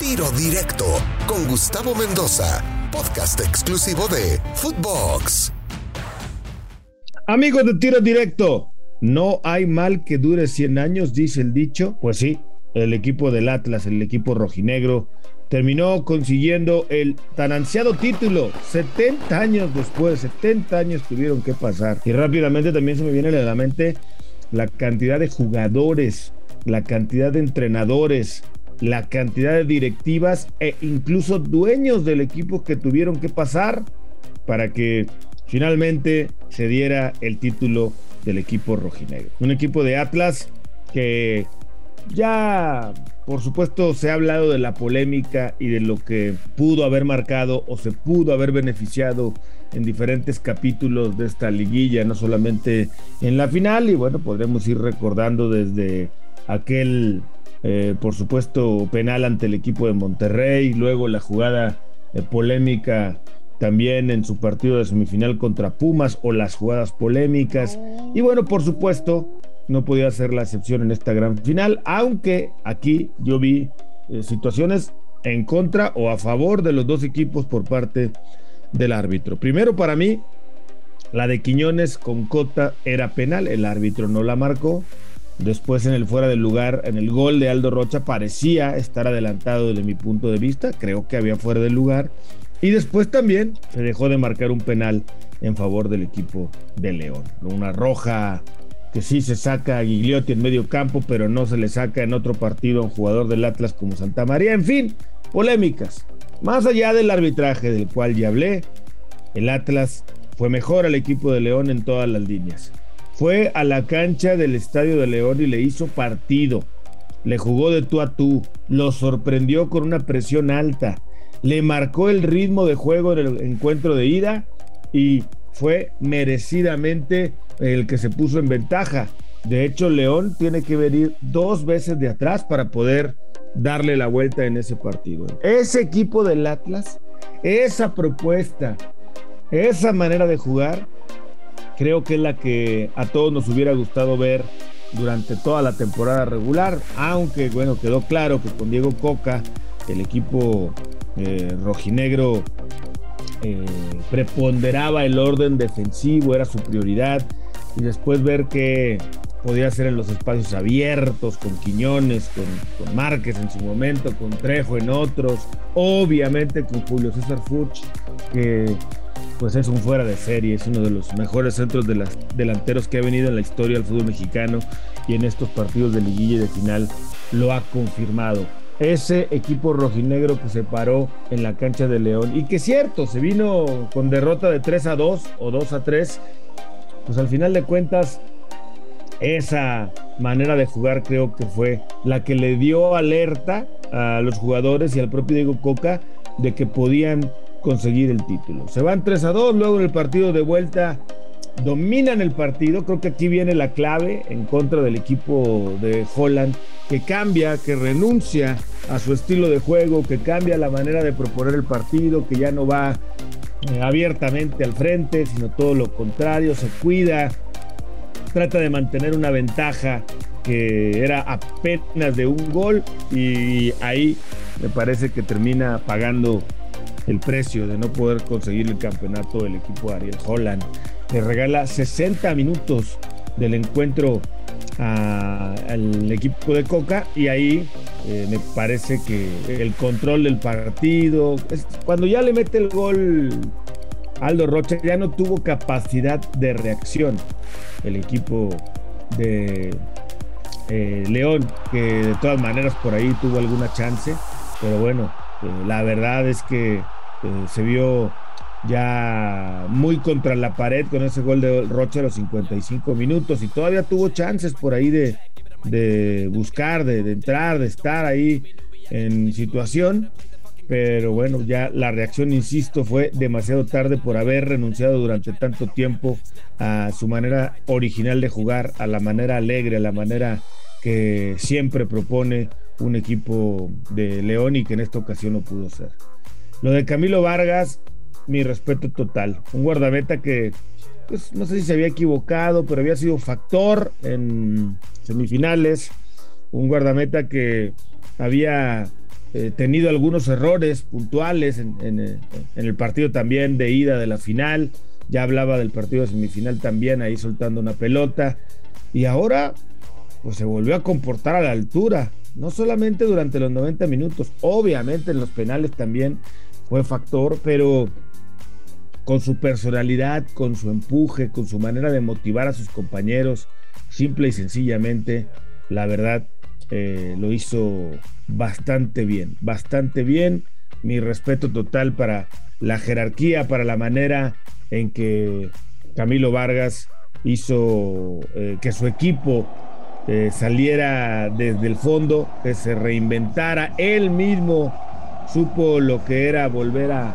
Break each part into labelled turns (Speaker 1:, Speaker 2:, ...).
Speaker 1: Tiro Directo con Gustavo Mendoza, podcast exclusivo de Footbox.
Speaker 2: Amigos de Tiro Directo, no hay mal que dure 100 años, dice el dicho. Pues sí, el equipo del Atlas, el equipo rojinegro, terminó consiguiendo el tan ansiado título 70 años después, 70 años tuvieron que pasar. Y rápidamente también se me viene a la mente la cantidad de jugadores, la cantidad de entrenadores, la cantidad de directivas e incluso dueños del equipo que tuvieron que pasar para que finalmente se diera el título del equipo rojinegro. Un equipo de Atlas que ya, por supuesto, se ha hablado de la polémica y de lo que pudo haber marcado o se pudo haber beneficiado en diferentes capítulos de esta liguilla, no solamente en la final, y bueno, podremos ir recordando desde aquel, eh, por supuesto, penal ante el equipo de Monterrey, luego la jugada eh, polémica también en su partido de semifinal contra Pumas o las jugadas polémicas, y bueno, por supuesto, no podía ser la excepción en esta gran final, aunque aquí yo vi eh, situaciones en contra o a favor de los dos equipos por parte del árbitro. Primero para mí, la de Quiñones con Cota era penal, el árbitro no la marcó. Después en el fuera del lugar, en el gol de Aldo Rocha, parecía estar adelantado desde mi punto de vista, creo que había fuera del lugar. Y después también se dejó de marcar un penal en favor del equipo de León. Una roja que sí se saca a Gigliotti en medio campo, pero no se le saca en otro partido a un jugador del Atlas como Santa María. En fin, polémicas. Más allá del arbitraje del cual ya hablé, el Atlas fue mejor al equipo de León en todas las líneas. Fue a la cancha del Estadio de León y le hizo partido. Le jugó de tú a tú, lo sorprendió con una presión alta, le marcó el ritmo de juego en el encuentro de ida y fue merecidamente el que se puso en ventaja. De hecho, León tiene que venir dos veces de atrás para poder darle la vuelta en ese partido. Ese equipo del Atlas, esa propuesta, esa manera de jugar, creo que es la que a todos nos hubiera gustado ver durante toda la temporada regular, aunque bueno, quedó claro que con Diego Coca, el equipo eh, rojinegro eh, preponderaba el orden defensivo, era su prioridad, y después ver que podía hacer en los espacios abiertos, con Quiñones, con, Márquez en su momento, con Trejo en otros, obviamente con Julio César Fuchs, que pues es un fuera de serie, es uno de los mejores centros de las, delanteros que ha venido en la historia del fútbol mexicano y en estos partidos de liguilla y de final lo ha confirmado. Ese equipo rojinegro que se paró en la cancha de León y que cierto, se vino con derrota de 3 a 2 o 2 a 3, pues al final de cuentas esa manera de jugar creo que fue la que le dio alerta a los jugadores y al propio Diego Coca de que podían conseguir el título. Se van 3 a 2, luego en el partido de vuelta dominan el partido. Creo que aquí viene la clave en contra del equipo de Holland, que cambia, que renuncia a su estilo de juego, que cambia la manera de proponer el partido, que ya no va eh, abiertamente al frente, sino todo lo contrario, se cuida, trata de mantener una ventaja que era apenas de un gol y ahí me parece que termina pagando el precio de no poder conseguir el campeonato el equipo de Ariel Holland. Le regala 60 minutos del encuentro al equipo de Coca y ahí eh, me parece que el control del partido, cuando ya le mete el gol Aldo Rocha, ya no tuvo capacidad de reacción el equipo de eh, León, que de todas maneras por ahí tuvo alguna chance, pero bueno, eh, la verdad es que se vio ya muy contra la pared con ese gol de Rocha a los 55 minutos y todavía tuvo chances por ahí de, de buscar, de, entrar, de estar ahí en situación. Pero bueno, ya la reacción, insisto, fue demasiado tarde por haber renunciado durante tanto tiempo a su manera original de jugar, a la manera alegre, a la manera que siempre propone un equipo de León y que en esta ocasión no pudo ser. Lo de Camilo Vargas, mi respeto total. Un guardameta que, pues, no sé si se había equivocado, pero había sido factor en semifinales. Un guardameta que había eh, tenido algunos errores puntuales en, en, el partido también de ida de la final. Ya hablaba del partido de semifinal también, ahí soltando una pelota. Y ahora, pues se volvió a comportar a la altura. No solamente durante los 90 minutos, obviamente en los penales también fue factor, pero con su personalidad, con su empuje, con su manera de motivar a sus compañeros, simple y sencillamente, la verdad, eh, lo hizo bastante bien, bastante bien. Mi respeto total para la jerarquía, para la manera en que Camilo Vargas hizo eh, que su equipo eh, saliera desde el fondo, que se reinventara. Él mismo supo lo que era volver a,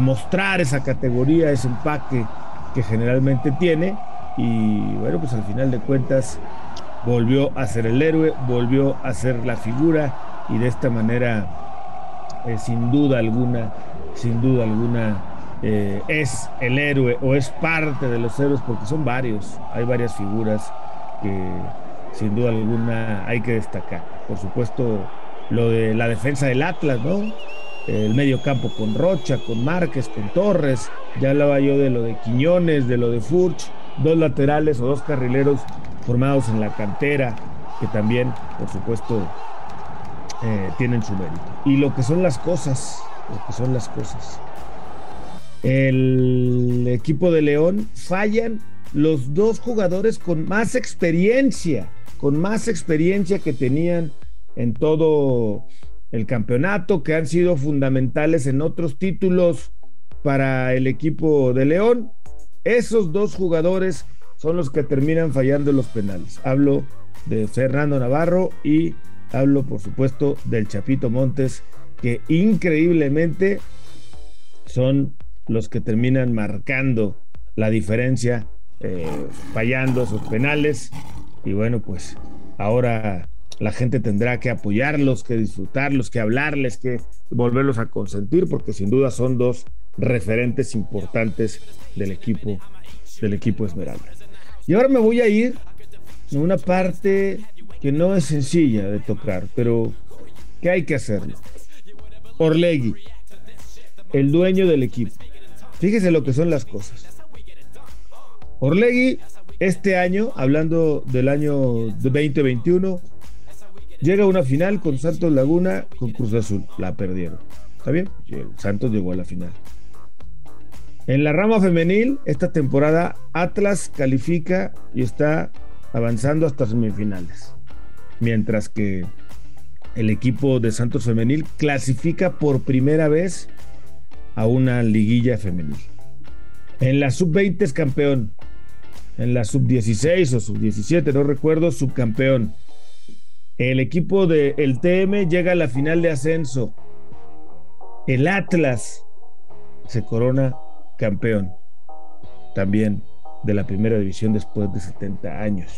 Speaker 2: mostrar esa categoría, ese empaque que generalmente tiene. Y bueno, pues al final de cuentas volvió a ser el héroe, volvió a ser la figura y de esta manera, eh, sin duda alguna, sin duda alguna, eh, es el héroe o es parte de los héroes porque son varios, hay varias figuras que sin duda alguna hay que destacar. Por supuesto, lo de la defensa del Atlas, ¿no? El medio campo con Rocha, con Márquez, con Torres, ya hablaba yo de lo de Quiñones, de lo de Furch, dos laterales o dos carrileros formados en la cantera, que también, por supuesto, eh, tienen su mérito. Y lo que son las cosas, lo que son las cosas. El equipo de León fallan los dos jugadores con más experiencia, con más experiencia que tenían en todo el campeonato, que han sido fundamentales en otros títulos para el equipo de León. Esos dos jugadores son los que terminan fallando los penales. Hablo de Fernando Navarro y hablo, por supuesto, del Chapito Montes, que increíblemente son los que terminan marcando la diferencia, eh, fallando esos penales. Y bueno, pues ahora la gente tendrá que apoyarlos, que disfrutarlos, que hablarles, que volverlos a consentir, porque sin duda son dos referentes importantes del equipo, del equipo Esmeralda. Y ahora me voy a ir a una parte que no es sencilla de tocar, pero que hay que hacerlo. Orlegui, el dueño del equipo. Fíjese lo que son las cosas. Orlegui, este año, hablando del año 2021, llega a una final con Santos Laguna, con Cruz Azul. La perdieron. ¿Está bien? Santos llegó a la final. En la rama femenil, esta temporada Atlas califica y está avanzando hasta semifinales. Mientras que el equipo de Santos Femenil clasifica por primera vez a una liguilla femenil. En la sub-20 es campeón. En la sub-16 o sub-17, no recuerdo, subcampeón. El equipo del TM llega a la final de ascenso. El Atlas se corona campeón también de la primera división después de 70 años.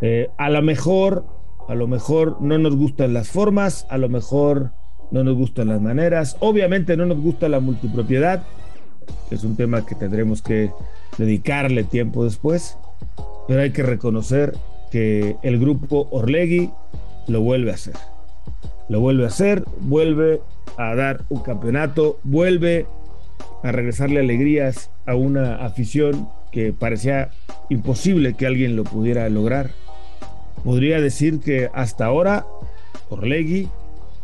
Speaker 2: Eh, a lo mejor, a lo mejor no nos gustan las formas, a lo mejor no nos gustan las maneras, obviamente no nos gusta la multipropiedad, es un tema que tendremos que dedicarle tiempo después, pero hay que reconocer que el grupo Orlegui lo vuelve a hacer. Lo vuelve a hacer, vuelve a dar un campeonato, vuelve a regresarle alegrías a una afición que parecía imposible que alguien lo pudiera lograr. Podría decir que hasta ahora Orlegui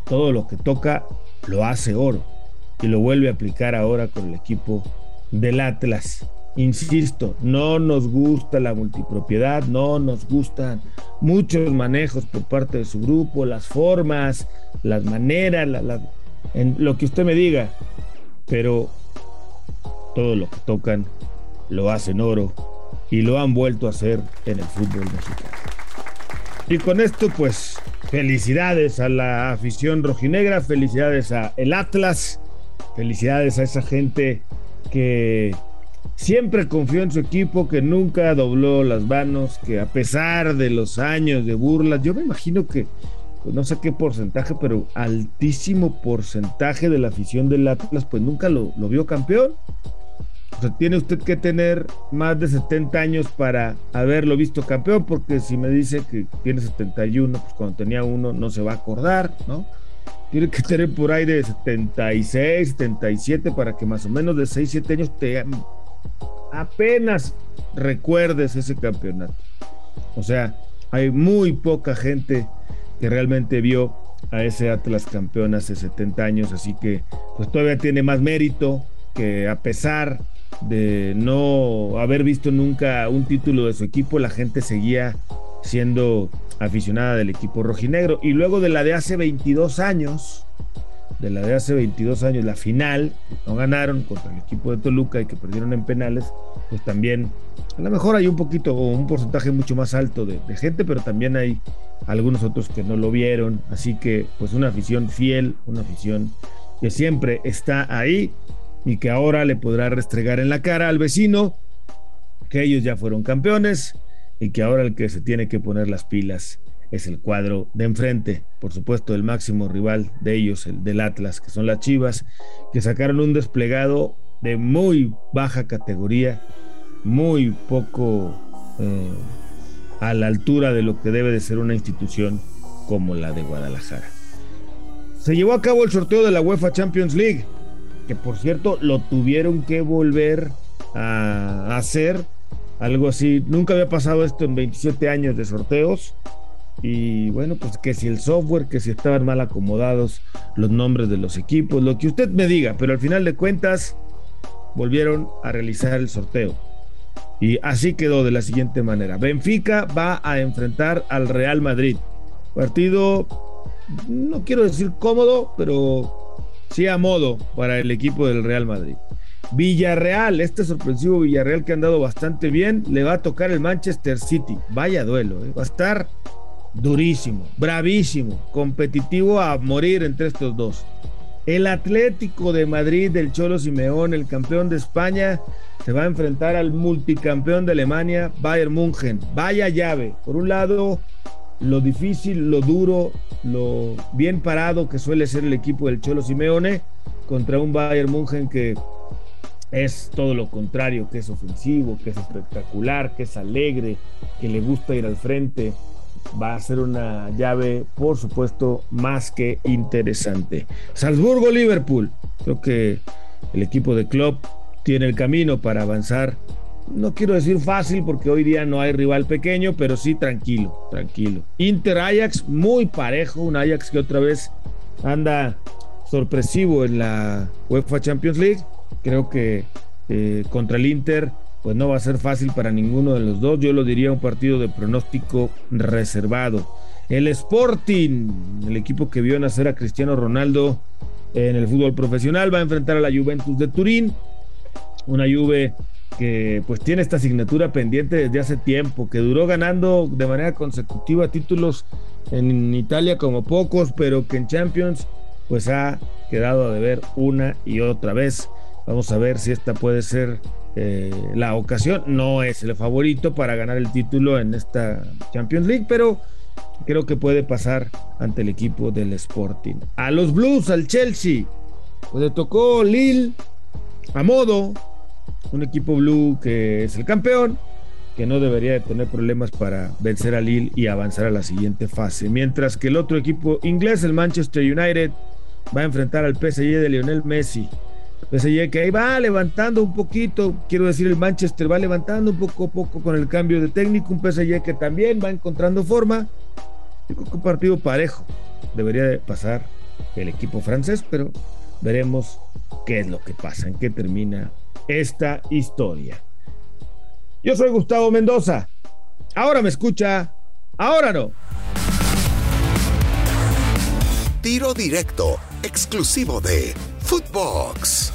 Speaker 2: todo lo que toca lo hace oro y lo vuelve a aplicar ahora con el equipo del Atlas. Insisto, no nos gusta la multipropiedad, no nos gustan muchos manejos por parte de su grupo, las formas, las maneras, en lo que usted me diga, pero todo lo que tocan lo hacen oro y lo han vuelto a hacer en el fútbol mexicano. Y con esto, pues, felicidades a la afición rojinegra, felicidades a el Atlas, felicidades a esa gente que siempre confió en su equipo, que nunca dobló las manos, que a pesar de los años de burlas, yo me imagino que, pues, no sé qué porcentaje, pero altísimo porcentaje de la afición del Atlas, pues nunca lo, lo vio campeón O sea, tiene usted que tener más de 70 años para haberlo visto campeón, porque si me dice que tiene 71, pues cuando tenía uno no se va a acordar, ¿no? Tiene que tener por ahí de 76, 77 para que más o menos de 6, 7 años te apenas recuerdes ese campeonato. O sea, hay muy poca gente que realmente vio a ese Atlas campeón hace 70 años, así que pues todavía tiene más mérito que a pesar de no haber visto nunca un título de su equipo, la gente seguía siendo aficionada del equipo rojinegro. Y luego de la de hace 22 años, de la de hace 22 años, la final, que no ganaron contra el equipo de Toluca y que perdieron en penales, pues también a lo mejor hay un poquito o un porcentaje mucho más alto de, de, gente, pero también hay algunos otros que no lo vieron. Así que pues una afición fiel, una afición que siempre está ahí y que ahora le podrá restregar en la cara al vecino que ellos ya fueron campeones y que ahora el que se tiene que poner las pilas es el cuadro de enfrente, por supuesto el máximo rival de ellos, el del Atlas, que son las Chivas, que sacaron un desplegado de muy baja categoría, muy poco eh, a la altura de lo que debe de ser una institución como la de Guadalajara. Se llevó a cabo el sorteo de la UEFA Champions League, que por cierto lo tuvieron que volver a hacer algo así. Nunca había pasado esto en 27 años de sorteos. Y bueno, pues que si el software, que si estaban mal acomodados los nombres de los equipos, lo que usted me diga, pero al final de cuentas volvieron a realizar el sorteo. Y así quedó de la siguiente manera. Benfica va a enfrentar al Real Madrid. Partido, no quiero decir cómodo, pero sí a modo para el equipo del Real Madrid. Villarreal, este sorpresivo Villarreal que ha andado bastante bien, le va a tocar el Manchester City. Vaya duelo, ¿eh? va a estar durísimo, bravísimo, competitivo a morir entre estos dos. El Atlético de Madrid del Cholo Simeón, el campeón de España, se va a enfrentar al multicampeón de Alemania, Bayern München. Vaya llave. Por un lado, lo difícil, lo duro, lo bien parado que suele ser el equipo del Cholo Simeone contra un Bayern München que es todo lo contrario, que es ofensivo, que es espectacular, que es alegre, que le gusta ir al frente. Va a ser una llave, por supuesto, más que interesante. Salzburgo-Liverpool. Creo que el equipo de Klopp tiene el camino para avanzar. No quiero decir fácil porque hoy día no hay rival pequeño, pero sí tranquilo, tranquilo. Inter-Ajax muy parejo, un Ajax que otra vez anda sorpresivo en la UEFA Champions League Creo que eh, contra el Inter pues no va a ser fácil para ninguno de los dos. Yo lo diría un partido de pronóstico reservado. El Sporting, el equipo que vio nacer a Cristiano Ronaldo en el fútbol profesional, va a enfrentar a la Juventus de Turín. Una Juve que pues tiene esta asignatura pendiente desde hace tiempo, que duró ganando de manera consecutiva títulos en Italia como pocos, pero que en Champions pues ha quedado a deber una y otra vez. Vamos a ver si esta puede ser eh, la ocasión. No es el favorito para ganar el título en esta Champions League, pero creo que puede pasar ante el equipo del Sporting. A los Blues, al Chelsea, pues le tocó Lille a modo, un equipo blue que es el campeón, que no debería de tener problemas para vencer a Lille y avanzar a la siguiente fase. Mientras que el otro equipo inglés, el Manchester United, va a enfrentar al PSG de Lionel Messi. PSG que ahí va levantando un poquito, quiero decir, el Manchester va levantando un poco a poco con el cambio de técnico, un PSG que también va encontrando forma. Yo creo que un partido parejo debería de pasar el equipo francés, pero veremos qué es lo que pasa, en qué termina esta historia. Yo soy Gustavo Mendoza. Ahora me escucha, ahora no.
Speaker 1: Tiro directo, exclusivo de Footbox.